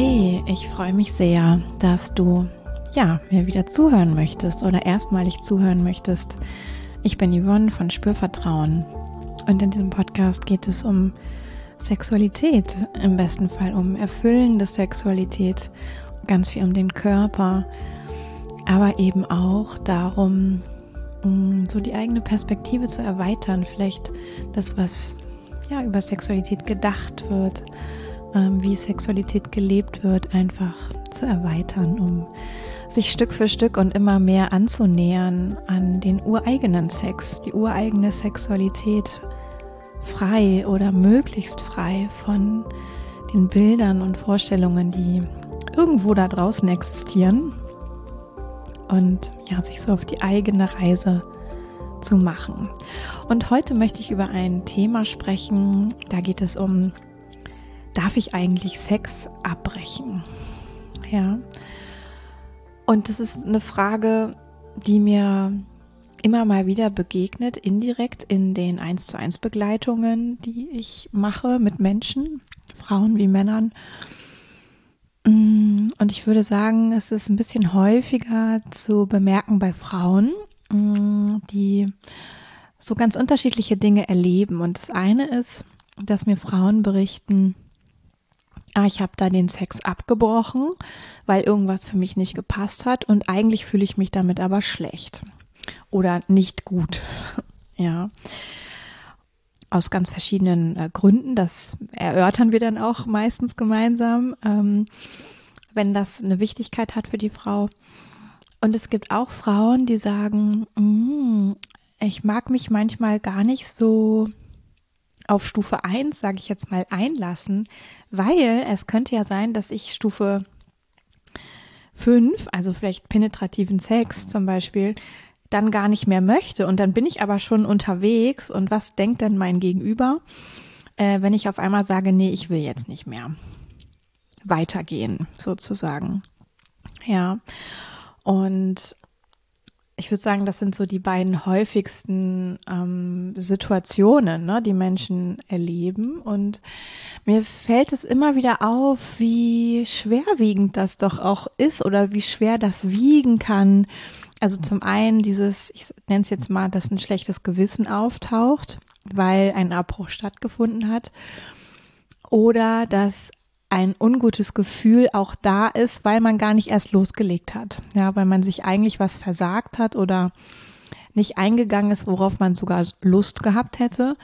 Hey, ich freue mich sehr, dass du ja, mir wieder zuhören möchtest oder erstmalig zuhören möchtest. Ich bin Yvonne von Spürvertrauen und in diesem Podcast geht es um Sexualität, im besten Fall um erfüllende Sexualität, ganz viel um den Körper, aber eben auch darum, so die eigene Perspektive zu erweitern, vielleicht das, was ja über Sexualität gedacht wird, wie Sexualität gelebt wird, einfach zu erweitern, um sich Stück für Stück und immer mehr anzunähern an den ureigenen Sex, die ureigene Sexualität, frei oder möglichst frei von den Bildern und Vorstellungen, die irgendwo da draußen existieren und ja, sich so auf die eigene Reise zu machen. Und heute möchte ich über ein Thema sprechen, da geht es um darf ich eigentlich Sex abbrechen? Ja. Und das ist eine Frage, die mir immer mal wieder begegnet, indirekt in den 1 zu 1 Begleitungen, die ich mache mit Menschen, Frauen wie Männern. Mm, und ich würde sagen, es ist ein bisschen häufiger zu bemerken bei Frauen, mm, die so ganz unterschiedliche Dinge erleben. Und das eine ist, dass mir Frauen berichten, ah, ich habe da den Sex abgebrochen, weil irgendwas für mich nicht gepasst hat und eigentlich fühle ich mich damit aber schlecht oder nicht gut. ja. Aus ganz verschiedenen äh, Gründen. Das erörtern wir dann auch meistens gemeinsam, ähm, wenn das eine Wichtigkeit hat für die Frau. Und es gibt auch Frauen, die sagen, mm, ich mag mich manchmal gar nicht so auf Stufe 1, sage ich jetzt mal, einlassen, weil es könnte ja sein, dass ich Stufe 5, also vielleicht penetrativen Sex zum Beispiel, dann gar nicht mehr möchte. Und dann bin ich aber schon unterwegs. Und was denkt denn mein Gegenüber, äh, wenn ich auf einmal sage, nee, ich will jetzt nicht mehr weitergehen, sozusagen. Ja. Und ich würde sagen, das sind so die beiden häufigsten ähm, Situationen, ne, die Menschen erleben. Und mir fällt es immer wieder auf, wie schwerwiegend das doch auch ist oder wie schwer das wiegen kann. Also zum einen dieses, ich nenne es jetzt mal, dass ein schlechtes Gewissen auftaucht, weil ein Abbruch stattgefunden hat. Oder dass ein ungutes Gefühl auch da ist, weil man gar nicht erst losgelegt hat. Ja, weil man sich eigentlich was versagt hat oder nicht eingegangen ist, worauf man sogar Lust gehabt hätte.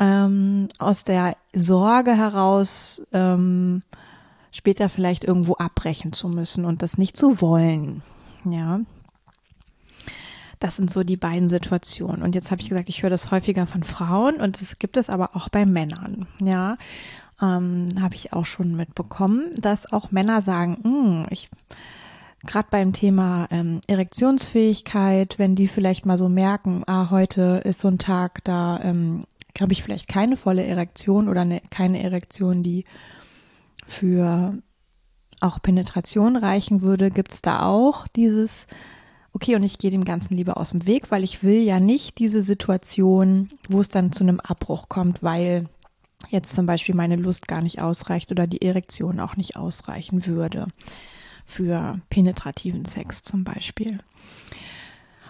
Ähm, aus der Sorge heraus, ähm, später vielleicht irgendwo abbrechen zu müssen und das nicht zu wollen. Ja. Das sind so die beiden Situationen. Und jetzt habe ich gesagt, ich höre das häufiger von Frauen und es gibt es aber auch bei Männern. Ja ähm, habe ich auch schon mitbekommen, dass auch Männer sagen, hm, ich gerade beim Thema ähm, Erektionsfähigkeit, wenn die vielleicht mal so merken, ah, heute ist so ein Tag, da ähm, habe ich vielleicht keine volle Erektion oder ne, keine Erektion, die für auch Penetration reichen würde, gibt es da auch dieses, okay, und ich gehe dem Ganzen lieber aus dem Weg, weil ich will ja nicht diese Situation, wo es dann zu einem Abbruch kommt, weil jetzt zum Beispiel meine Lust gar nicht ausreicht oder die Erektion auch nicht ausreichen würde für penetrativen Sex zum Beispiel.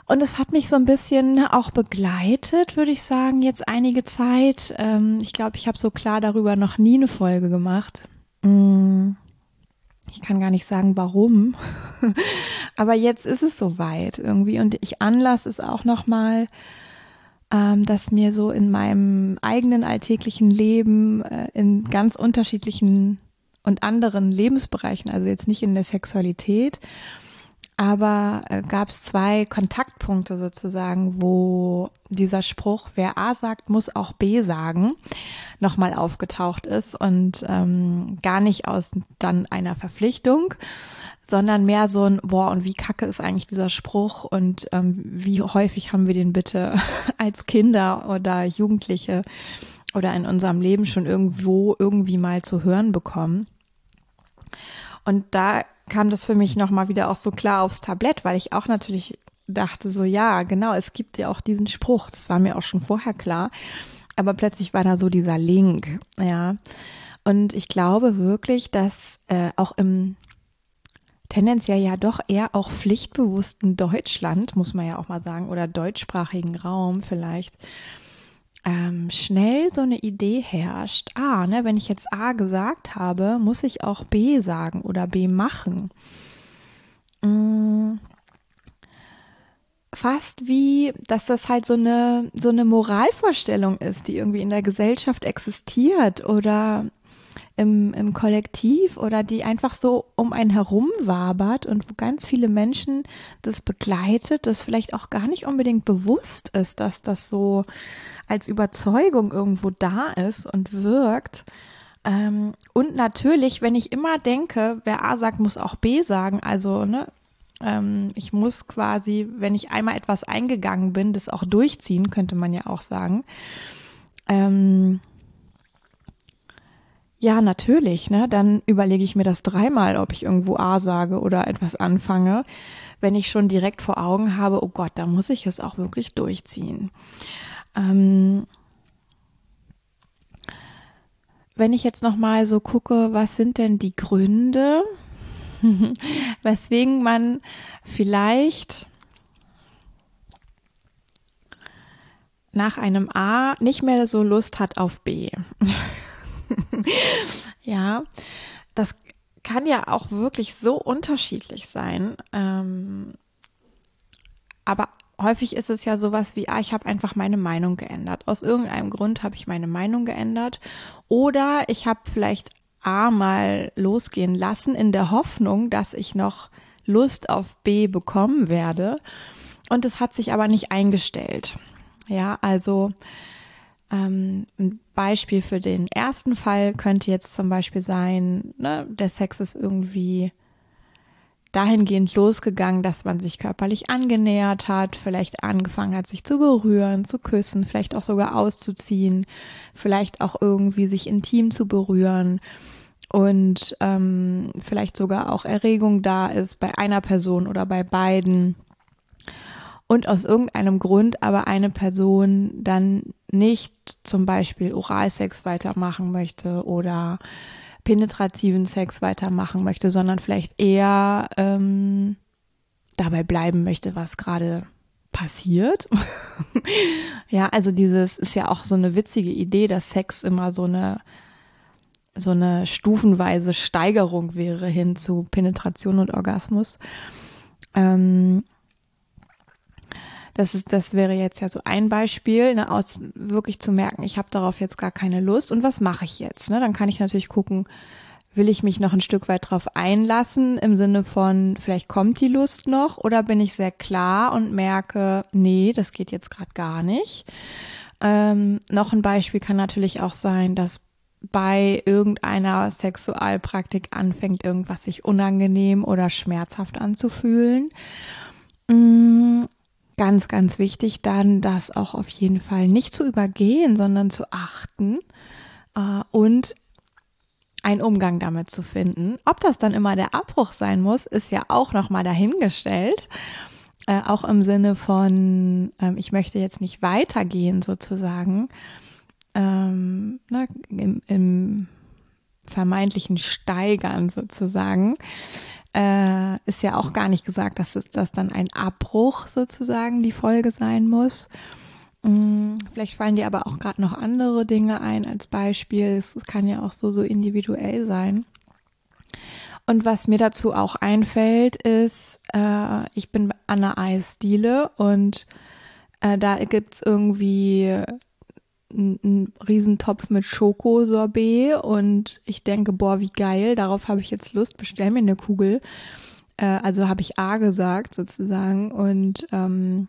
Und es hat mich so ein bisschen auch begleitet, würde ich sagen, jetzt einige Zeit. Ähm, ich glaube, ich habe so klar darüber noch nie eine Folge gemacht. Mm. Ich kann gar nicht sagen, warum. Aber jetzt ist es soweit irgendwie. Und ich anlass es auch noch mal ähm, dass mir so in meinem eigenen alltäglichen Leben äh, in ganz unterschiedlichen und anderen Lebensbereichen, also jetzt nicht in der Sexualität, aber äh, gab es zwei Kontaktpunkte sozusagen, wo dieser Spruch, wer A sagt, muss auch B sagen, nochmal aufgetaucht ist und ähm, gar nicht aus dann einer Verpflichtung, sondern mehr so ein, boah, und wie kacke ist eigentlich dieser Spruch und ähm, wie häufig haben wir den bitte als Kinder oder Jugendliche oder in unserem Leben schon irgendwo irgendwie mal zu hören bekommen. Und da kam das für mich nochmal wieder auch so klar aufs Tablett, weil ich auch natürlich dachte so, ja, genau, es gibt ja auch diesen Spruch, das war mir auch schon vorher klar, aber plötzlich war da so dieser Link, ja. Und ich glaube wirklich, dass äh, auch im tendenziell ja doch eher auch pflichtbewussten Deutschland, muss man ja auch mal sagen, oder deutschsprachigen Raum vielleicht, ähm, schnell so eine Idee herrscht. Ah, ne, wenn ich jetzt A gesagt habe, muss ich auch B sagen oder B machen. Mm, fast wie, dass das halt so eine, so eine Moralvorstellung ist, die irgendwie in der Gesellschaft existiert oder im, im Kollektiv oder die einfach so um einen herum wabert und wo ganz viele Menschen das begleitet, das vielleicht auch gar nicht unbedingt bewusst ist, dass das so als Überzeugung irgendwo da ist und wirkt. Ähm, und natürlich, wenn ich immer denke, wer A sagt, muss auch B sagen, also ne, ähm, ich muss quasi, wenn ich einmal etwas eingegangen bin, das auch durchziehen, könnte man ja auch sagen. Ähm, ja, natürlich, ne? Dann überlege ich mir das dreimal, ob ich irgendwo A sage oder etwas anfange, wenn ich schon direkt vor Augen habe, oh Gott, da muss ich es auch wirklich durchziehen. Ähm, wenn ich jetzt noch mal so gucke, was sind denn die Gründe, weswegen man vielleicht nach einem A nicht mehr so Lust hat auf B. ja, das kann ja auch wirklich so unterschiedlich sein. Ähm, aber häufig ist es ja sowas wie, ah, ich habe einfach meine Meinung geändert. Aus irgendeinem Grund habe ich meine Meinung geändert. Oder ich habe vielleicht A mal losgehen lassen in der Hoffnung, dass ich noch Lust auf B bekommen werde. Und es hat sich aber nicht eingestellt. Ja, also ähm, ein Beispiel für den ersten Fall könnte jetzt zum Beispiel sein, ne, der Sex ist irgendwie dahingehend losgegangen, dass man sich körperlich angenähert hat, vielleicht angefangen hat, sich zu berühren, zu küssen, vielleicht auch sogar auszuziehen, vielleicht auch irgendwie sich intim zu berühren und ähm, vielleicht sogar auch Erregung da ist bei einer Person oder bei beiden und aus irgendeinem Grund aber eine Person dann nicht zum Beispiel Oralsex weitermachen möchte oder penetrativen Sex weitermachen möchte, sondern vielleicht eher ähm, dabei bleiben möchte, was gerade passiert. ja, also dieses ist ja auch so eine witzige Idee, dass Sex immer so eine so eine stufenweise Steigerung wäre hin zu Penetration und Orgasmus. Ähm, das ist, das wäre jetzt ja so ein Beispiel, ne, aus wirklich zu merken, ich habe darauf jetzt gar keine Lust und was mache ich jetzt? Ne? Dann kann ich natürlich gucken, will ich mich noch ein Stück weit drauf einlassen im Sinne von, vielleicht kommt die Lust noch oder bin ich sehr klar und merke, nee, das geht jetzt gerade gar nicht. Ähm, noch ein Beispiel kann natürlich auch sein, dass bei irgendeiner Sexualpraktik anfängt, irgendwas sich unangenehm oder schmerzhaft anzufühlen. Mm, ganz, ganz wichtig dann, das auch auf jeden Fall nicht zu übergehen, sondern zu achten äh, und einen Umgang damit zu finden. Ob das dann immer der Abbruch sein muss, ist ja auch nochmal dahingestellt. Äh, auch im Sinne von, ähm, ich möchte jetzt nicht weitergehen sozusagen. Ähm, ne, im, im vermeintlichen Steigern sozusagen äh, ist ja auch gar nicht gesagt, dass es das dann ein Abbruch sozusagen die Folge sein muss. Hm, vielleicht fallen dir aber auch gerade noch andere Dinge ein als Beispiel. Es kann ja auch so, so individuell sein. Und was mir dazu auch einfällt, ist, äh, ich bin Anna Eisdiele und äh, da gibt's irgendwie einen Riesentopf mit Schokosorbet und ich denke, boah, wie geil, darauf habe ich jetzt Lust, bestell mir eine Kugel. Äh, also habe ich A gesagt sozusagen und ähm,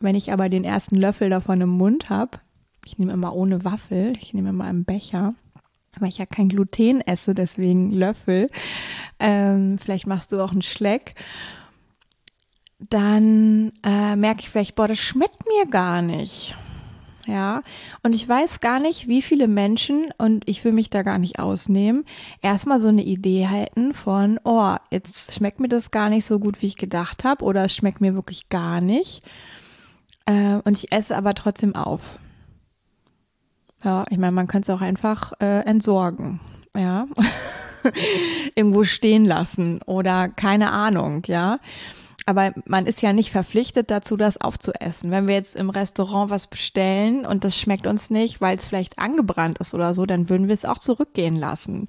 wenn ich aber den ersten Löffel davon im Mund habe, ich nehme immer ohne Waffel, ich nehme immer einen Becher, weil ich ja kein Gluten esse, deswegen Löffel. Ähm, vielleicht machst du auch einen Schleck. Dann äh, merke ich vielleicht, boah, das schmeckt mir gar nicht. Ja, und ich weiß gar nicht, wie viele Menschen, und ich will mich da gar nicht ausnehmen, erstmal so eine Idee halten von, oh, jetzt schmeckt mir das gar nicht so gut, wie ich gedacht habe, oder es schmeckt mir wirklich gar nicht. Äh, und ich esse aber trotzdem auf. Ja, ich meine, man könnte es auch einfach äh, entsorgen. ja, irgendwo stehen lassen oder keine Ahnung, ja. Aber man ist ja nicht verpflichtet dazu, das aufzuessen. Wenn wir jetzt im Restaurant was bestellen und das schmeckt uns nicht, weil es vielleicht angebrannt ist oder so, dann würden wir es auch zurückgehen lassen.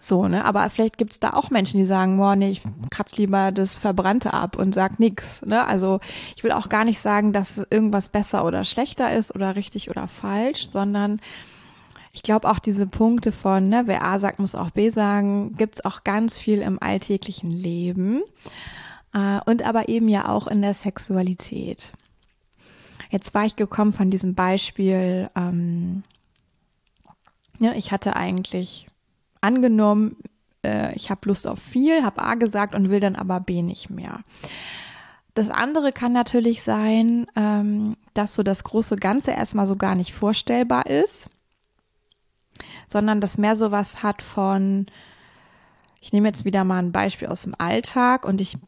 So, ne? Aber vielleicht gibt's da auch Menschen, die sagen, boah, nee, ich kratz lieber das Verbrannte ab und sag nix. Ne? Also ich will auch gar nicht sagen, dass irgendwas besser oder schlechter ist oder richtig oder falsch, sondern ich glaube auch diese Punkte von, ne, wer A sagt, muss auch B sagen, gibt's auch ganz viel im alltäglichen Leben äh, und aber eben ja auch in der Sexualität. Jetzt war ich gekommen von diesem Beispiel, ähm, ja, ich hatte eigentlich angenommen, äh, ich habe Lust auf viel, habe A gesagt und will dann aber B nicht mehr. Das andere kann natürlich sein, ähm, dass so das große Ganze erstmal so gar nicht vorstellbar ist, sondern dass mehr so was hat von, ich nehme jetzt wieder mal ein Beispiel aus dem Alltag und ich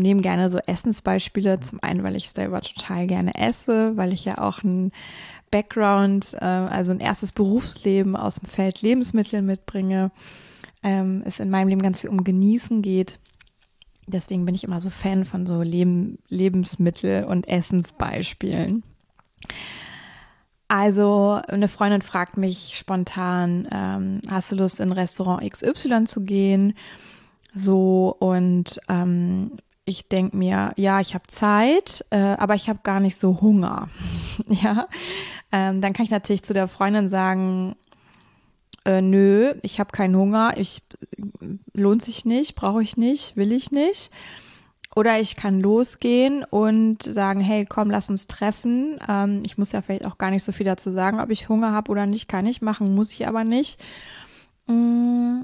nehme gerne so Essensbeispiele. Zum einen, weil ich selber total gerne esse, weil ich ja auch ein Background, äh, also ein erstes Berufsleben aus dem Feld Lebensmittel mitbringe. Ähm, es in meinem Leben ganz viel um Genießen geht. Deswegen bin ich immer so Fan von so Leben, Lebensmittel- und Essensbeispielen. Also eine Freundin fragt mich spontan, ähm, hast du Lust in Restaurant XY zu gehen? So und ähm, ich denke mir, ja, ich habe Zeit, äh, aber ich habe gar nicht so Hunger. ja, ähm, dann kann ich natürlich zu der Freundin sagen, äh, nö, ich habe keinen Hunger, ich lohnt sich nicht, brauche ich nicht, will ich nicht. Oder ich kann losgehen und sagen, hey, komm, lass uns treffen. Ähm, ich muss ja vielleicht auch gar nicht so viel dazu sagen, ob ich Hunger habe oder nicht, kann ich machen, muss ich aber nicht. Mm,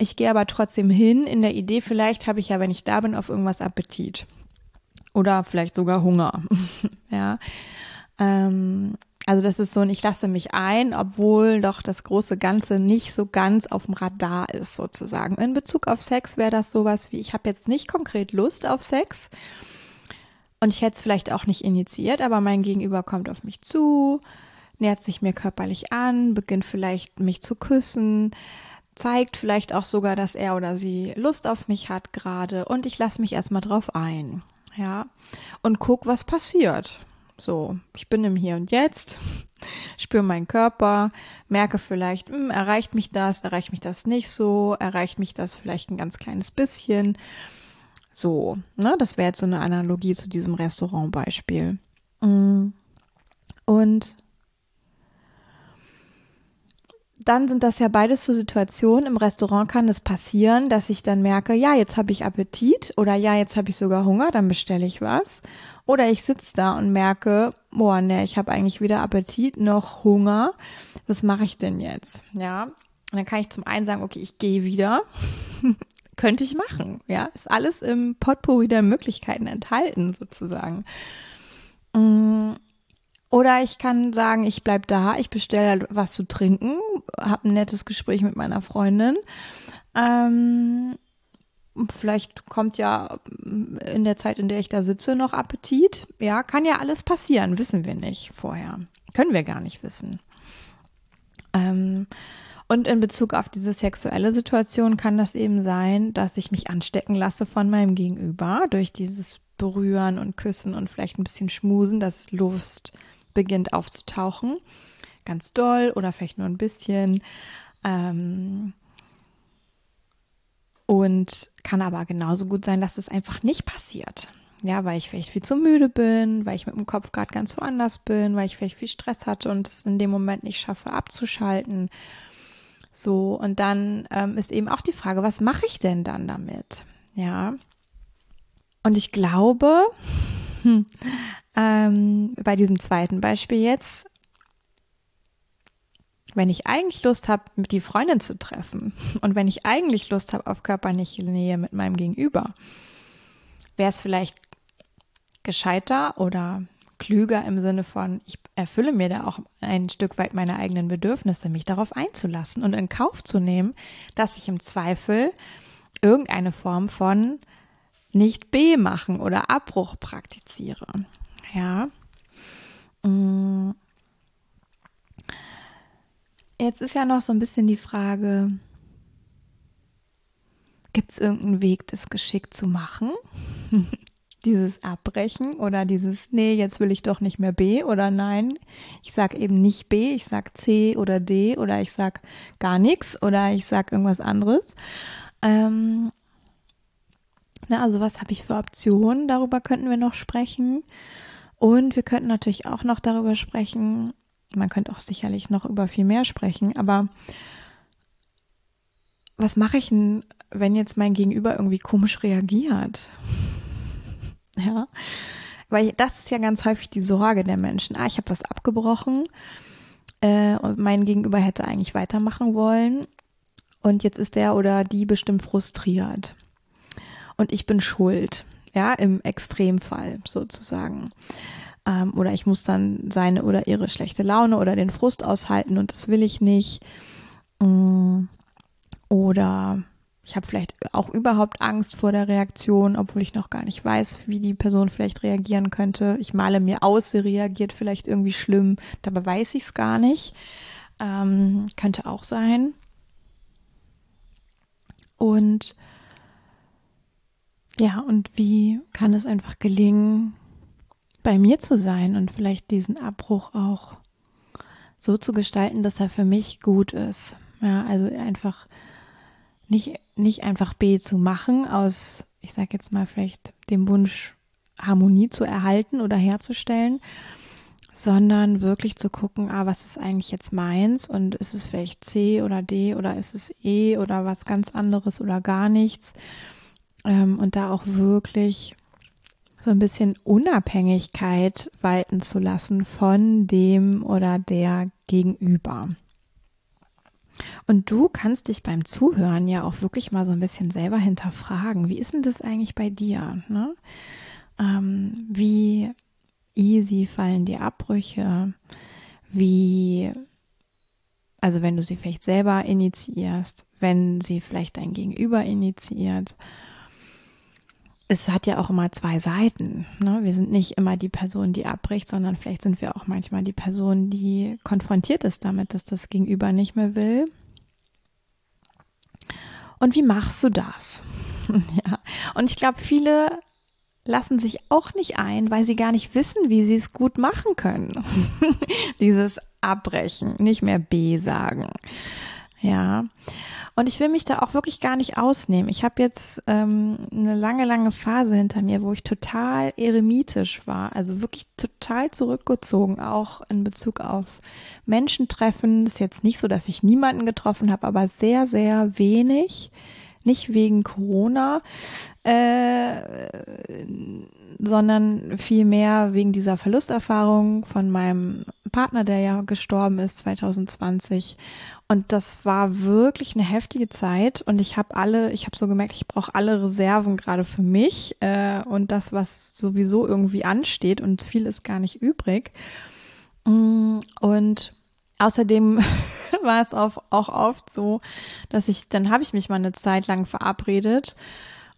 ich gehe aber trotzdem hin in der Idee, vielleicht habe ich ja, wenn ich da bin, auf irgendwas Appetit. Oder vielleicht sogar Hunger. ja. Ähm, also das ist so ein, ich lasse mich ein, obwohl doch das große Ganze nicht so ganz auf dem Radar ist, sozusagen. In Bezug auf Sex wäre das sowas wie, ich habe jetzt nicht konkret Lust auf Sex. Und ich hätte es vielleicht auch nicht initiiert, aber mein Gegenüber kommt auf mich zu, nähert sich mir körperlich an, beginnt vielleicht mich zu küssen, zeigt vielleicht auch sogar, dass er oder sie Lust auf mich hat gerade und ich lasse mich erstmal drauf ein. Ja, und guck, was passiert. So, ich bin im Hier und Jetzt, spüre meinen Körper, merke vielleicht, mh, hm, erreicht mich das, erreicht mich das nicht so, erreicht mich das vielleicht ein ganz kleines bisschen. So, ne, das wäre jetzt so eine Analogie zu diesem Restaurantbeispiel. Mm. Und dann sind das ja beides so Situationen. Im Restaurant kann es passieren, dass ich dann merke, ja, jetzt habe ich Appetit oder ja, jetzt habe ich sogar Hunger, dann bestelle ich was. Oder ich sitze da und merke, boah, ne, ich habe eigentlich weder Appetit noch Hunger. Was mache ich denn jetzt? Ja, und dann kann ich zum einen sagen, okay, ich gehe wieder. Könnte ich machen. Ja, ist alles im Potpourri der Möglichkeiten enthalten, sozusagen. Mm oder ich kann sagen, ich bleib da, ich bestelle was zu trinken, habe ein nettes Gespräch mit meiner Freundin. Ähm, vielleicht kommt ja in der Zeit, in der ich da sitze, noch Appetit. Ja, kann ja alles passieren, wissen wir nicht vorher. Können wir gar nicht wissen. Ähm, und in Bezug auf diese sexuelle Situation kann das eben sein, dass ich mich anstecken lasse von meinem Gegenüber durch dieses Berühren und Küssen und vielleicht ein bisschen Schmusen, dass Lust beginnt aufzutauchen. Ganz doll oder vielleicht nur ein bisschen. Ähm, und kann aber genauso gut sein, dass das einfach nicht passiert. Ja, weil ich vielleicht viel zu müde bin, weil ich mit dem Kopf gerade ganz woanders bin, weil ich vielleicht viel Stress hatte und es in dem Moment nicht schaffe abzuschalten. So, und dann ähm, ist eben auch die Frage, was mache ich denn dann damit? Ja. Und ich glaube, hm, ähm, bei diesem zweiten Beispiel jetzt, wenn ich eigentlich Lust habe, die Freundin zu treffen und wenn ich eigentlich Lust habe auf körperliche Nähe mit meinem Gegenüber, wäre es vielleicht gescheiter oder klüger im Sinne von, ich erfülle mir da auch ein Stück weit meine eigenen Bedürfnisse, mich darauf einzulassen und in Kauf zu nehmen, dass ich im Zweifel irgendeine Form von nicht B machen oder Abbruch praktiziere. Ja. Mm. jetzt ist ja noch so ein bisschen die Frage, gibt es irgendeinen Weg, das geschickt zu machen? dieses Abbrechen oder dieses, nee, jetzt will ich doch nicht mehr B oder nein, ich sag eben nicht B, ich sag C oder D oder ich sag gar nichts oder ich sag irgendwas anderes. Ähm, na, also was habe ich für Optionen? Darüber könnten wir noch sprechen. Und wir könnten natürlich auch noch darüber sprechen, man könnte auch sicherlich noch über viel mehr sprechen, aber was mache ich denn, wenn jetzt mein Gegenüber irgendwie komisch reagiert? Ja, weil das ist ja ganz häufig die Sorge der Menschen. Ah, ich habe was abgebrochen äh, und mein Gegenüber hätte eigentlich weitermachen wollen und jetzt ist der oder die bestimmt frustriert und ich bin schuld. Ja, im Extremfall sozusagen. Ähm, oder ich muss dann seine oder ihre schlechte Laune oder den Frust aushalten und das will ich nicht. Mm, oder ich habe vielleicht auch überhaupt Angst vor der Reaktion, obwohl ich noch gar nicht weiß, wie die Person vielleicht reagieren könnte. Ich male mir aus, sie reagiert vielleicht irgendwie schlimm, dabei weiß ich es gar nicht. Ähm, könnte auch sein. Und ja, und wie kann es einfach gelingen, bei mir zu sein und vielleicht diesen Abbruch auch so zu gestalten, dass er für mich gut ist. Ja, also einfach nicht, nicht einfach B zu machen aus, ich sage jetzt mal vielleicht dem Wunsch, Harmonie zu erhalten oder herzustellen, sondern wirklich zu gucken, ah, was ist eigentlich jetzt meins und ist es vielleicht C oder D oder ist es E oder was ganz anderes oder gar nichts ähm, und da auch wirklich so ein bisschen Unabhängigkeit walten zu lassen von dem oder der Gegenüber. Und du kannst dich beim Zuhören ja auch wirklich mal so ein bisschen selber hinterfragen. Wie ist denn das eigentlich bei dir? Ne? Ähm, wie easy fallen die Abbrüche? Wie, also wenn du sie vielleicht selber initiierst, wenn sie vielleicht dein Gegenüber initiiert. Es hat ja auch immer zwei Seiten. Ne? Wir sind nicht immer die Person, die abbricht, sondern vielleicht sind wir auch manchmal die Person, die konfrontiert ist damit, dass das Gegenüber nicht mehr will und wie machst du das? ja. Und ich glaube, viele lassen sich auch nicht ein, weil sie gar nicht wissen, wie sie es gut machen können. Dieses Abbrechen, nicht mehr B sagen. Ja. Und ich will mich da auch wirklich gar nicht ausnehmen. Ich habe jetzt ähm, eine lange, lange Phase hinter mir, wo ich total eremitisch war, also wirklich total zurückgezogen, auch in Bezug auf Menschentreffen. Ist jetzt nicht so, dass ich niemanden getroffen habe, aber sehr, sehr wenig. Nicht wegen Corona, äh, sondern vielmehr wegen dieser Verlusterfahrung von meinem Partner, der ja gestorben ist 2020 und das war wirklich eine heftige Zeit und ich habe alle, ich habe so gemerkt, ich brauche alle Reserven gerade für mich äh, und das, was sowieso irgendwie ansteht und viel ist gar nicht übrig. Mm, und außerdem war es auch, oft so, dass ich, dann habe ich mich mal eine Zeit lang verabredet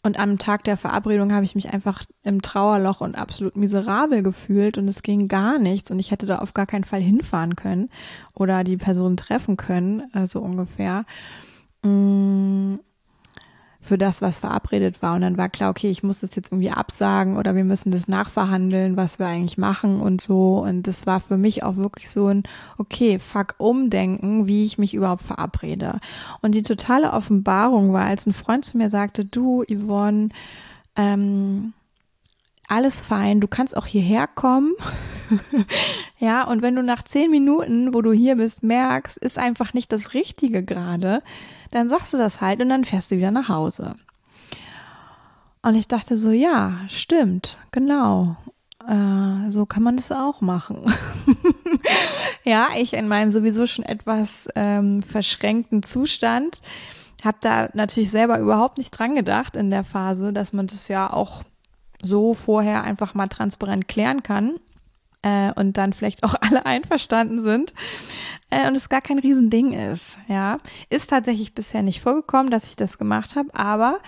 und am Tag der Verabredung habe ich mich einfach im Trauerloch und absolut miserabel gefühlt und es ging gar nichts und ich hätte da auf gar keinen Fall hinfahren können oder die Person treffen können, so ungefähr. Für das, was verabredet war. Und dann war klar, okay, ich muss das jetzt irgendwie absagen oder wir müssen das nachverhandeln, was wir eigentlich machen und so. Und das war für mich auch wirklich so ein, okay, fuck, umdenken, wie ich mich überhaupt verabrede. Und die totale Offenbarung war, als ein Freund zu mir sagte, du, Yvonne, ähm, alles fein, du kannst auch hierher kommen. ja, und wenn du nach zehn Minuten, wo du hier bist, merkst, ist einfach nicht das Richtige gerade, dann sagst du das halt und dann fährst du wieder nach Hause. Und ich dachte so, ja, stimmt, genau. Äh, so kann man das auch machen. ja, ich in meinem sowieso schon etwas ähm, verschränkten Zustand habe da natürlich selber überhaupt nicht dran gedacht in der Phase, dass man das ja auch so vorher einfach mal transparent klären kann äh, und dann vielleicht auch alle einverstanden sind äh, und es gar kein Riesending ist. Ja, ist tatsächlich bisher nicht vorgekommen, dass ich das gemacht habe, aber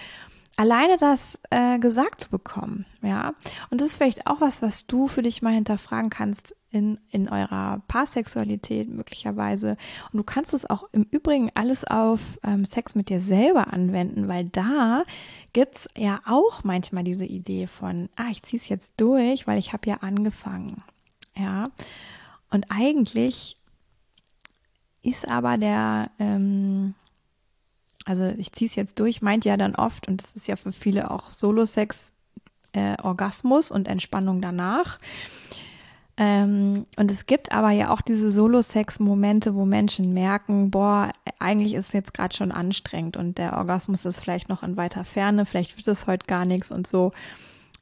alleine das äh, gesagt zu bekommen, ja, und das ist vielleicht auch was, was du für dich mal hinterfragen kannst. in, in eurer Paarsexualität möglicherweise. Und du kannst es auch im Übrigen alles auf ähm, Sex mit dir selber anwenden, weil da gibt's ja auch manchmal diese Idee von, ah, ich zieh's jetzt durch, weil ich habe ja angefangen. Ja. Und eigentlich ist aber der, ähm, also ich ziehe es jetzt durch, meint ja dann oft, und das ist ja für viele auch Solo-Sex, äh, Orgasmus und Entspannung danach. Ähm, und es gibt aber ja auch diese Solo-Sex-Momente, wo Menschen merken, boah, eigentlich ist es jetzt gerade schon anstrengend und der Orgasmus ist vielleicht noch in weiter Ferne, vielleicht wird es heute gar nichts und so.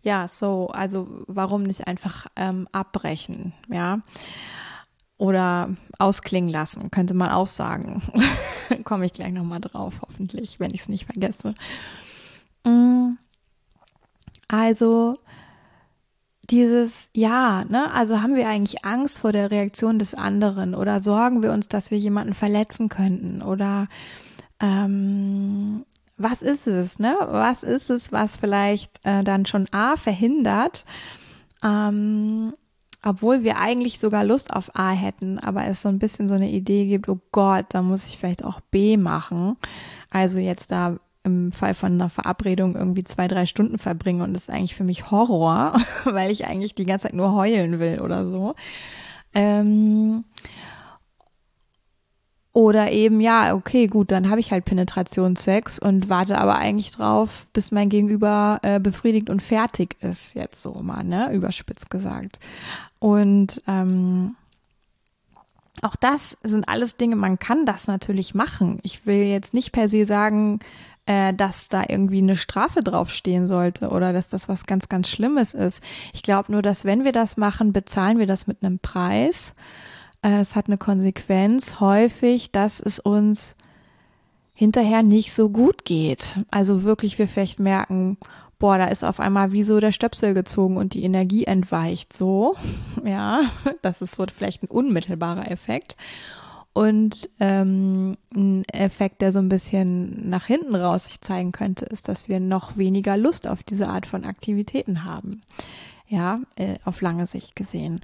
Ja, so, also warum nicht einfach ähm, abbrechen, ja? Oder ausklingen lassen, könnte man auch sagen. Komme ich gleich nochmal drauf, hoffentlich, wenn ich es nicht vergesse. Mm. Also, dieses Ja, ne? Also haben wir eigentlich Angst vor der Reaktion des anderen oder sorgen wir uns, dass wir jemanden verletzen könnten oder ähm, was ist es, ne? Was ist es, was vielleicht äh, dann schon A verhindert, ähm, obwohl wir eigentlich sogar Lust auf A hätten, aber es so ein bisschen so eine Idee gibt, oh Gott, da muss ich vielleicht auch B machen. Also jetzt da im Fall von einer Verabredung irgendwie zwei, drei Stunden verbringe und das ist eigentlich für mich Horror, weil ich eigentlich die ganze Zeit nur heulen will oder so. Ähm, oder eben, ja, okay, gut, dann habe ich halt Penetrationssex und warte aber eigentlich drauf, bis mein Gegenüber äh, befriedigt und fertig ist, jetzt so mal, ne, überspitzt gesagt. Und ähm, auch das sind alles Dinge, man kann das natürlich machen. Ich will jetzt nicht per se sagen, äh, dass da irgendwie eine Strafe draufstehen sollte oder dass das was ganz, ganz Schlimmes ist. Ich glaube nur, dass wenn wir das machen, bezahlen wir das mit einem Preis. Es hat eine Konsequenz häufig, dass es uns hinterher nicht so gut geht. Also wirklich wir vielleicht merken, boah, da ist auf einmal wie so der Stöpsel gezogen und die Energie entweicht so. Ja, das ist so vielleicht ein unmittelbarer Effekt. Und ähm, ein Effekt, der so ein bisschen nach hinten raus sich zeigen könnte, ist, dass wir noch weniger Lust auf diese Art von Aktivitäten haben. Ja, äh, auf lange Sicht gesehen.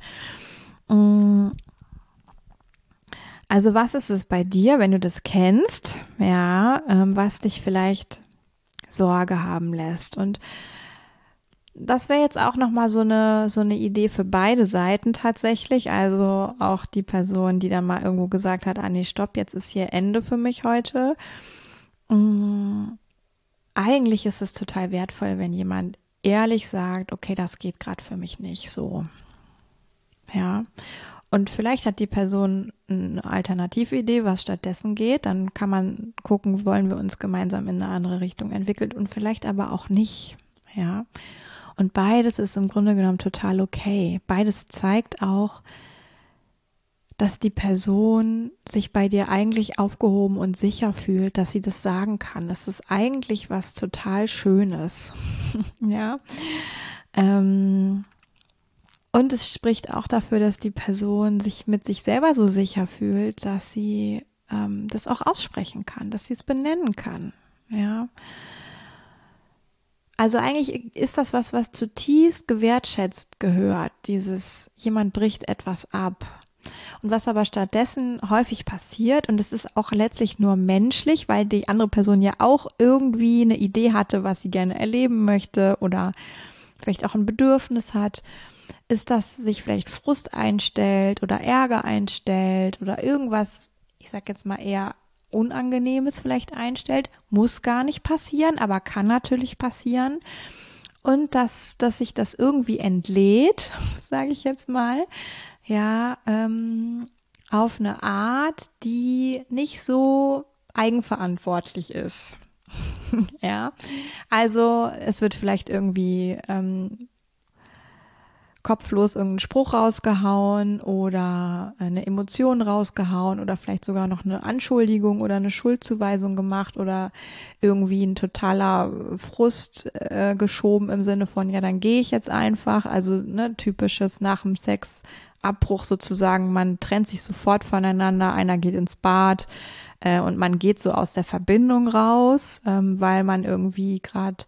Also was ist es bei dir, wenn du das kennst, ja, ähm, was dich vielleicht Sorge haben lässt? Und das wäre jetzt auch nochmal so eine, so eine Idee für beide Seiten tatsächlich. Also auch die Person, die dann mal irgendwo gesagt hat, ah nee, stopp, jetzt ist hier Ende für mich heute. Mhm. Eigentlich ist es total wertvoll, wenn jemand ehrlich sagt, okay, das geht gerade für mich nicht so. Ja. Und vielleicht hat die Person eine Alternatividee, was stattdessen geht. Dann kann man gucken, wollen wir uns gemeinsam in eine andere Richtung entwickeln und vielleicht aber auch nicht. Ja. Und beides ist im Grunde genommen total okay. Beides zeigt auch, dass die Person sich bei dir eigentlich aufgehoben und sicher fühlt, dass sie das sagen kann. Das ist eigentlich was total Schönes. ja. Ähm, und es spricht auch dafür, dass die Person sich mit sich selber so sicher fühlt, dass sie ähm, das auch aussprechen kann, dass sie es benennen kann. Ja. Also eigentlich ist das was, was zutiefst gewertschätzt gehört. Dieses, jemand bricht etwas ab. Und was aber stattdessen häufig passiert, und es ist auch letztlich nur menschlich, weil die andere Person ja auch irgendwie eine Idee hatte, was sie gerne erleben möchte oder vielleicht auch ein Bedürfnis hat, ist, dass sich vielleicht Frust einstellt oder Ärger einstellt oder irgendwas, ich sag jetzt mal eher Unangenehmes vielleicht einstellt. Muss gar nicht passieren, aber kann natürlich passieren. Und dass, dass sich das irgendwie entlädt, sage ich jetzt mal, ja, ähm, auf eine Art, die nicht so eigenverantwortlich ist. ja, also es wird vielleicht irgendwie ähm, kopflos irgendeinen Spruch rausgehauen oder eine Emotion rausgehauen oder vielleicht sogar noch eine Anschuldigung oder eine Schuldzuweisung gemacht oder irgendwie ein totaler Frust äh, geschoben im Sinne von, ja, dann gehe ich jetzt einfach. Also ne, typisches nach dem Sex Abbruch sozusagen, man trennt sich sofort voneinander, einer geht ins Bad äh, und man geht so aus der Verbindung raus, ähm, weil man irgendwie gerade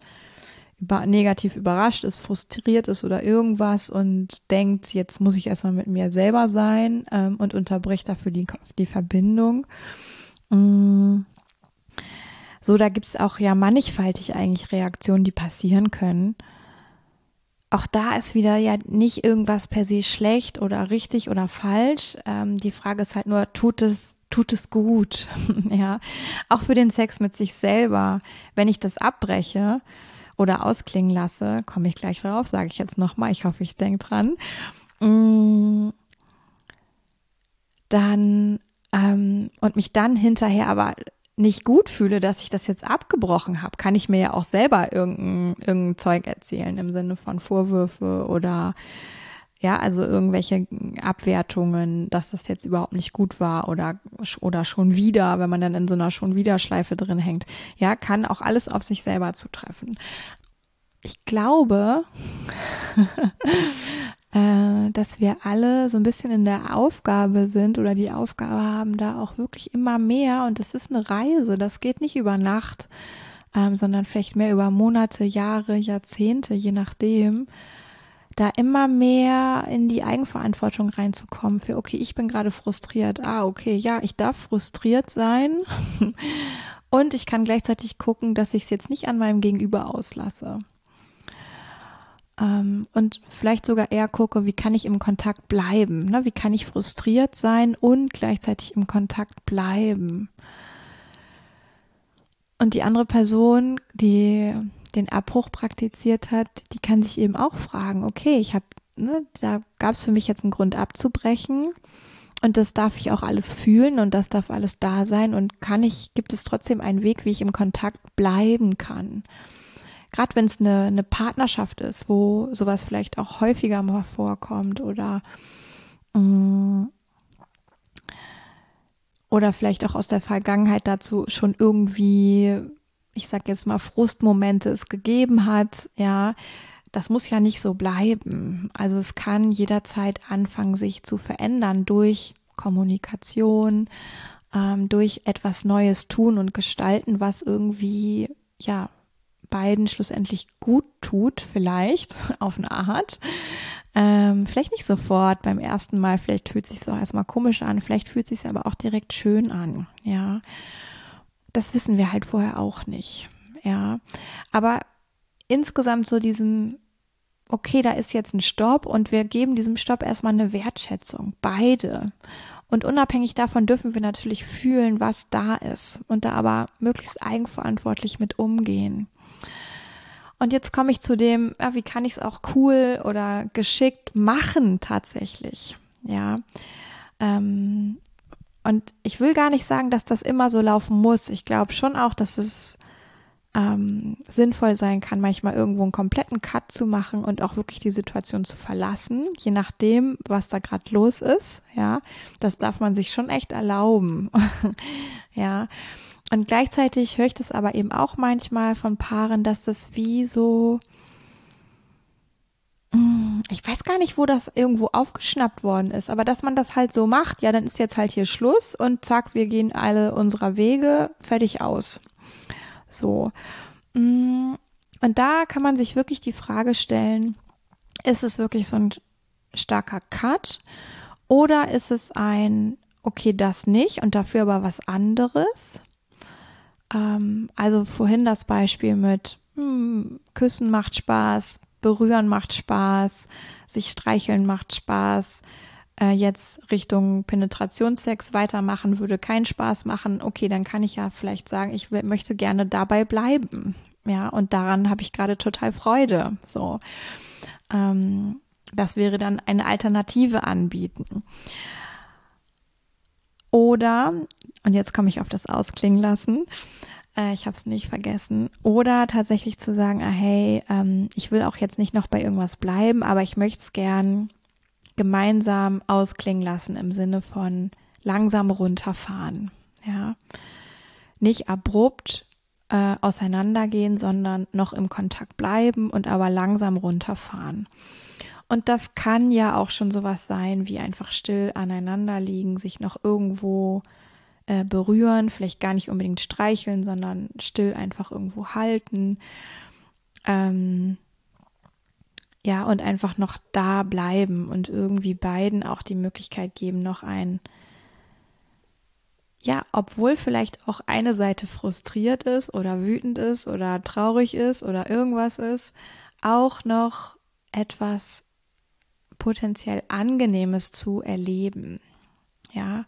über, negativ überrascht ist, frustriert ist oder irgendwas und denkt, jetzt muss ich erstmal mit mir selber sein ähm, und unterbricht dafür die, die Verbindung. Mm. So, da gibt es auch ja mannigfaltig eigentlich Reaktionen, die passieren können. Auch da ist wieder ja nicht irgendwas per se schlecht oder richtig oder falsch. Ähm, die Frage ist halt nur, tut es, tut es gut? ja, auch für den Sex mit sich selber. Wenn ich das abbreche oder ausklingen lasse, komme ich gleich drauf, sage ich jetzt nochmal. Ich hoffe, ich denke dran. Mm. dann ähm, und mich dann hinterher aber nicht gut fühle, dass ich das jetzt abgebrochen habe, kann ich mir ja auch selber irgendein, irgendein Zeug erzählen im Sinne von Vorwürfe oder ja, also irgendwelche Abwertungen, dass das jetzt überhaupt nicht gut war oder, oder schon wieder, wenn man dann in so einer schon wieder Schleife drin hängt. Ja, kann auch alles auf sich selber zutreffen. Ich glaube, äh, dass wir alle so ein bisschen in der Aufgabe sind oder die Aufgabe haben, da auch wirklich immer mehr, und das ist eine Reise, das geht nicht über Nacht, ähm, sondern vielleicht mehr über Monate, Jahre, Jahrzehnte, je nachdem, da immer mehr in die Eigenverantwortung reinzukommen für, okay, ich bin gerade frustriert. Ah, okay, ja, ich darf frustriert sein. Und ich kann gleichzeitig gucken, dass ich es jetzt nicht an meinem Gegenüber auslasse. Ähm, und vielleicht sogar eher gucke, wie kann ich im Kontakt bleiben? Ne? Wie kann ich frustriert sein und gleichzeitig im Kontakt bleiben? Und die andere Person, die den Abbruch praktiziert hat, die kann sich eben auch fragen, okay, ich habe, ne, da gab es für mich jetzt einen Grund abzubrechen und das darf ich auch alles fühlen und das darf alles da sein und kann ich, gibt es trotzdem einen Weg, wie ich im Kontakt bleiben kann? Gerade wenn es eine, eine Partnerschaft ist, wo sowas vielleicht auch häufiger mal vorkommt oder mm, oder vielleicht auch aus der Vergangenheit dazu schon irgendwie, ich sag jetzt mal, Frustmomente es gegeben hat, ja, das muss ja nicht so bleiben. Also es kann jederzeit anfangen, sich zu verändern durch Kommunikation, ähm, durch etwas Neues tun und gestalten, was irgendwie, ja, beiden schlussendlich gut tut, vielleicht auf eine Art. Ähm, vielleicht nicht sofort beim ersten Mal, vielleicht fühlt es sich auch erstmal komisch an, vielleicht fühlt es sich aber auch direkt schön an, ja. Das wissen wir halt vorher auch nicht, ja. Aber insgesamt so diesen, okay, da ist jetzt ein Stopp und wir geben diesem Stopp erstmal eine Wertschätzung, beide. Und unabhängig davon dürfen wir natürlich fühlen, was da ist und da aber möglichst eigenverantwortlich mit umgehen. Und jetzt komme ich zu dem, ja, wie kann ich es auch cool oder geschickt machen tatsächlich. Ja. Ähm, und ich will gar nicht sagen, dass das immer so laufen muss. Ich glaube schon auch, dass es ähm, sinnvoll sein kann, manchmal irgendwo einen kompletten Cut zu machen und auch wirklich die Situation zu verlassen, je nachdem, was da gerade los ist. Ja, das darf man sich schon echt erlauben. ja. Und gleichzeitig höre ich das aber eben auch manchmal von Paaren, dass das wie so, ich weiß gar nicht, wo das irgendwo aufgeschnappt worden ist, aber dass man das halt so macht, ja, dann ist jetzt halt hier Schluss und zack, wir gehen alle unserer Wege, fertig aus. So. Mm, und da kann man sich wirklich die Frage stellen, ist es wirklich so ein starker Cut oder ist es ein, okay, das nicht und dafür aber was anderes? Ähm, also vorhin das Beispiel mit hm, Küssen macht Spaß, Berühren macht Spaß, sich streicheln macht Spaß. Äh, jetzt Richtung Penetrationssex weitermachen würde keinen Spaß machen. Okay, dann kann ich ja vielleicht sagen, ich möchte gerne dabei bleiben. Ja, und daran habe ich gerade total Freude. So. Ähm, das wäre dann eine Alternative anbieten. Oder, und jetzt komme ich auf das Ausklingen lassen, äh, ich habe es nicht vergessen. Oder tatsächlich zu sagen, ah, hey, ähm, ich will auch jetzt nicht noch bei irgendwas bleiben, aber ich möchte es gern gemeinsam ausklingen lassen im Sinne von langsam runterfahren. Ja, nicht abrupt äh, auseinandergehen, sondern noch im Kontakt bleiben und aber langsam runterfahren. Und das kann ja auch schon sowas sein, wie einfach still aneinander liegen, sich noch irgendwo äh, berühren, vielleicht gar nicht unbedingt streicheln, sondern still einfach irgendwo halten. Ähm, ja, und einfach noch da bleiben und irgendwie beiden auch die Möglichkeit geben, noch ein, ja, obwohl vielleicht auch eine Seite frustriert ist oder wütend ist oder traurig ist oder irgendwas ist, auch noch etwas potenziell Angenehmes zu erleben. Ja,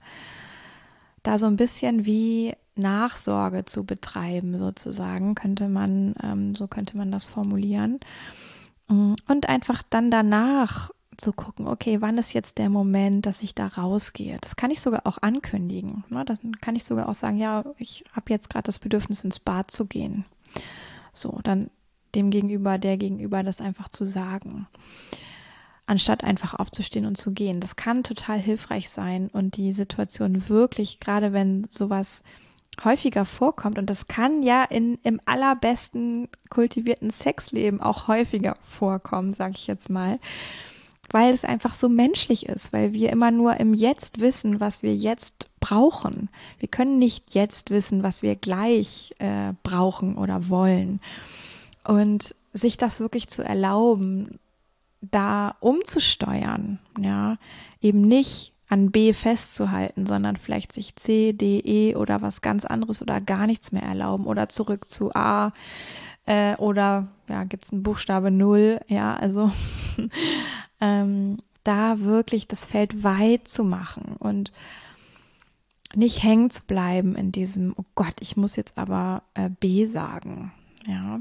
da so ein bisschen wie Nachsorge zu betreiben, sozusagen, könnte man, ähm, so könnte man das formulieren. Mm, und einfach dann danach zu gucken, okay, wann ist jetzt der Moment, dass ich da rausgehe? Das kann ich sogar auch ankündigen. Ne? Dann kann ich sogar auch sagen, ja, ich habe jetzt gerade das Bedürfnis, ins Bad zu gehen. So, dann dem Gegenüber, der Gegenüber das einfach zu sagen anstatt einfach aufzustehen und zu gehen. Das kann total hilfreich sein und die Situation wirklich, gerade wenn sowas häufiger vorkommt, und das kann ja in, im allerbesten kultivierten Sexleben auch häufiger vorkommen, sage ich jetzt mal, weil es einfach so menschlich ist, weil wir immer nur im Jetzt wissen, was wir jetzt brauchen. Wir können nicht jetzt wissen, was wir gleich äh, brauchen oder wollen. Und sich das wirklich zu erlauben, da umzusteuern, ja, eben nicht an B festzuhalten, sondern vielleicht sich C, D, E oder was ganz anderes oder gar nichts mehr erlauben oder zurück zu A äh, oder ja, gibt es einen Buchstabe Null, ja, also ähm, da wirklich das Feld weit zu machen und nicht hängen zu bleiben in diesem, oh Gott, ich muss jetzt aber äh, B sagen, ja.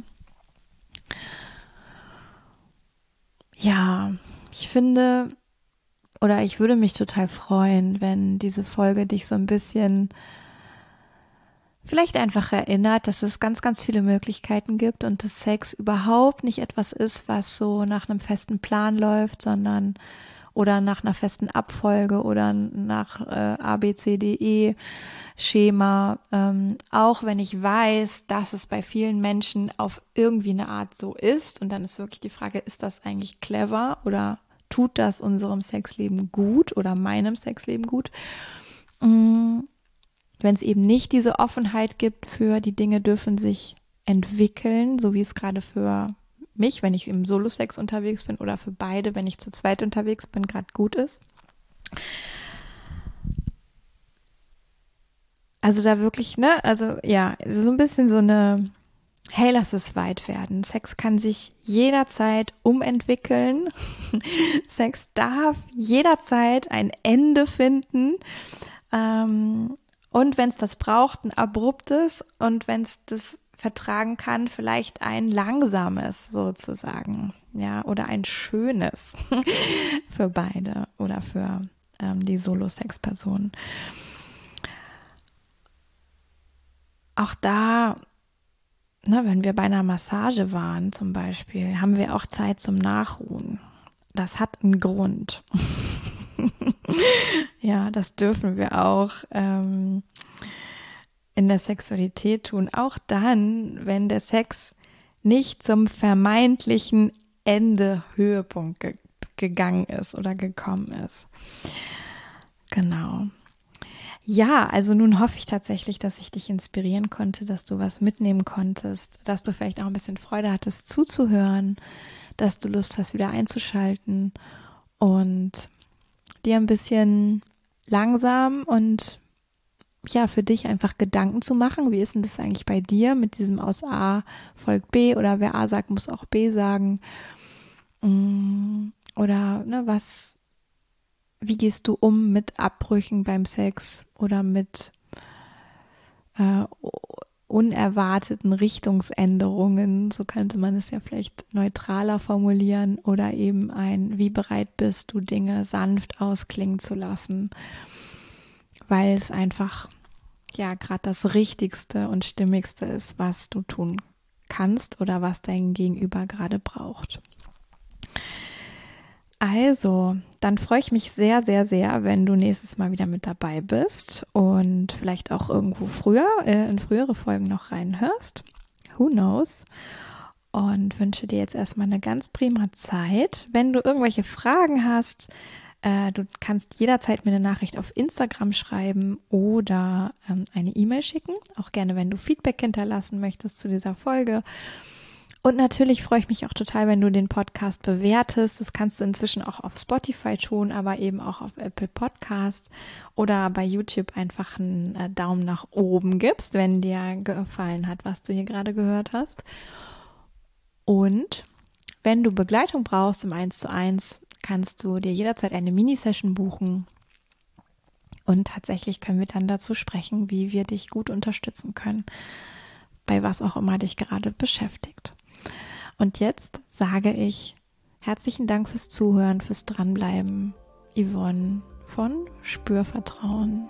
Ja, ich finde oder ich würde mich total freuen, wenn diese Folge dich so ein bisschen vielleicht einfach erinnert, dass es ganz, ganz viele Möglichkeiten gibt und dass Sex überhaupt nicht etwas ist, was so nach einem festen Plan läuft, sondern oder nach einer festen Abfolge oder nach äh, ABCDE Schema, ähm, auch wenn ich weiß, dass es bei vielen Menschen auf irgendwie eine Art so ist. Und dann ist wirklich die Frage, ist das eigentlich clever oder tut das unserem Sexleben gut oder meinem Sexleben gut? Mhm. Wenn es eben nicht diese Offenheit gibt für die Dinge dürfen sich entwickeln, so wie es gerade für mich, wenn ich im Solo-Sex unterwegs bin oder für beide, wenn ich zu zweit unterwegs bin, gerade gut ist. Also da wirklich, ne, also ja, so ein bisschen so eine, hey, lass es weit werden. Sex kann sich jederzeit umentwickeln. Sex darf jederzeit ein Ende finden. Ähm, und wenn es das braucht, ein abruptes und wenn es das vertragen kann, vielleicht ein langsames sozusagen, ja, oder ein schönes für beide oder für ähm, die Solo-Sex-Person. Auch da, na, wenn wir bei einer Massage waren zum Beispiel, haben wir auch Zeit zum Nachruhen. Das hat einen Grund. ja, das dürfen wir auch. Ähm, in der Sexualität tun, auch dann, wenn der Sex nicht zum vermeintlichen Ende Höhepunkt ge gegangen ist oder gekommen ist. Genau. Ja, also nun hoffe ich tatsächlich, dass ich dich inspirieren konnte, dass du was mitnehmen konntest, dass du vielleicht auch ein bisschen Freude hattest zuzuhören, dass du Lust hast, wieder einzuschalten und dir ein bisschen langsam und ja, für dich einfach Gedanken zu machen. Wie ist denn das eigentlich bei dir mit diesem aus A folgt B oder wer A sagt, muss auch B sagen? Mm, oder ne, was, wie gehst du um mit Abbrüchen beim Sex oder mit äh, unerwarteten Richtungsänderungen, so könnte man es ja vielleicht neutraler formulieren, oder eben ein, wie bereit bist du, Dinge sanft ausklingen zu lassen weil es einfach ja gerade das Richtigste und Stimmigste ist, was du tun kannst oder was dein Gegenüber gerade braucht. Also, dann freue ich mich sehr, sehr, sehr, wenn du nächstes Mal wieder mit dabei bist und vielleicht auch irgendwo früher, äh, in frühere Folgen noch reinhörst. Who knows? Und wünsche dir jetzt erstmal eine ganz prima Zeit. Wenn du irgendwelche Fragen hast, äh, du kannst jederzeit mir eine Nachricht auf Instagram schreiben oder ähm, eine E-Mail schicken. Auch gerne, wenn du Feedback hinterlassen möchtest zu dieser Folge. Und natürlich freue ich mich auch total, wenn du den Podcast bewertest. Das kannst du inzwischen auch auf Spotify tun, aber eben auch auf Apple Podcast oder bei YouTube einfach einen äh, Daumen nach oben gibst, wenn dir gefallen hat, was du hier gerade gehört hast. Und wenn du Begleitung brauchst im 1 zu 1, kannst du dir jederzeit eine Mini-Session buchen. Und tatsächlich können wir dann dazu sprechen, wie wir dich gut unterstützen können, bei was auch immer dich gerade beschäftigt. Und jetzt sage ich herzlichen Dank fürs Zuhören, fürs Dranbleiben. Yvonne von Spürvertrauen.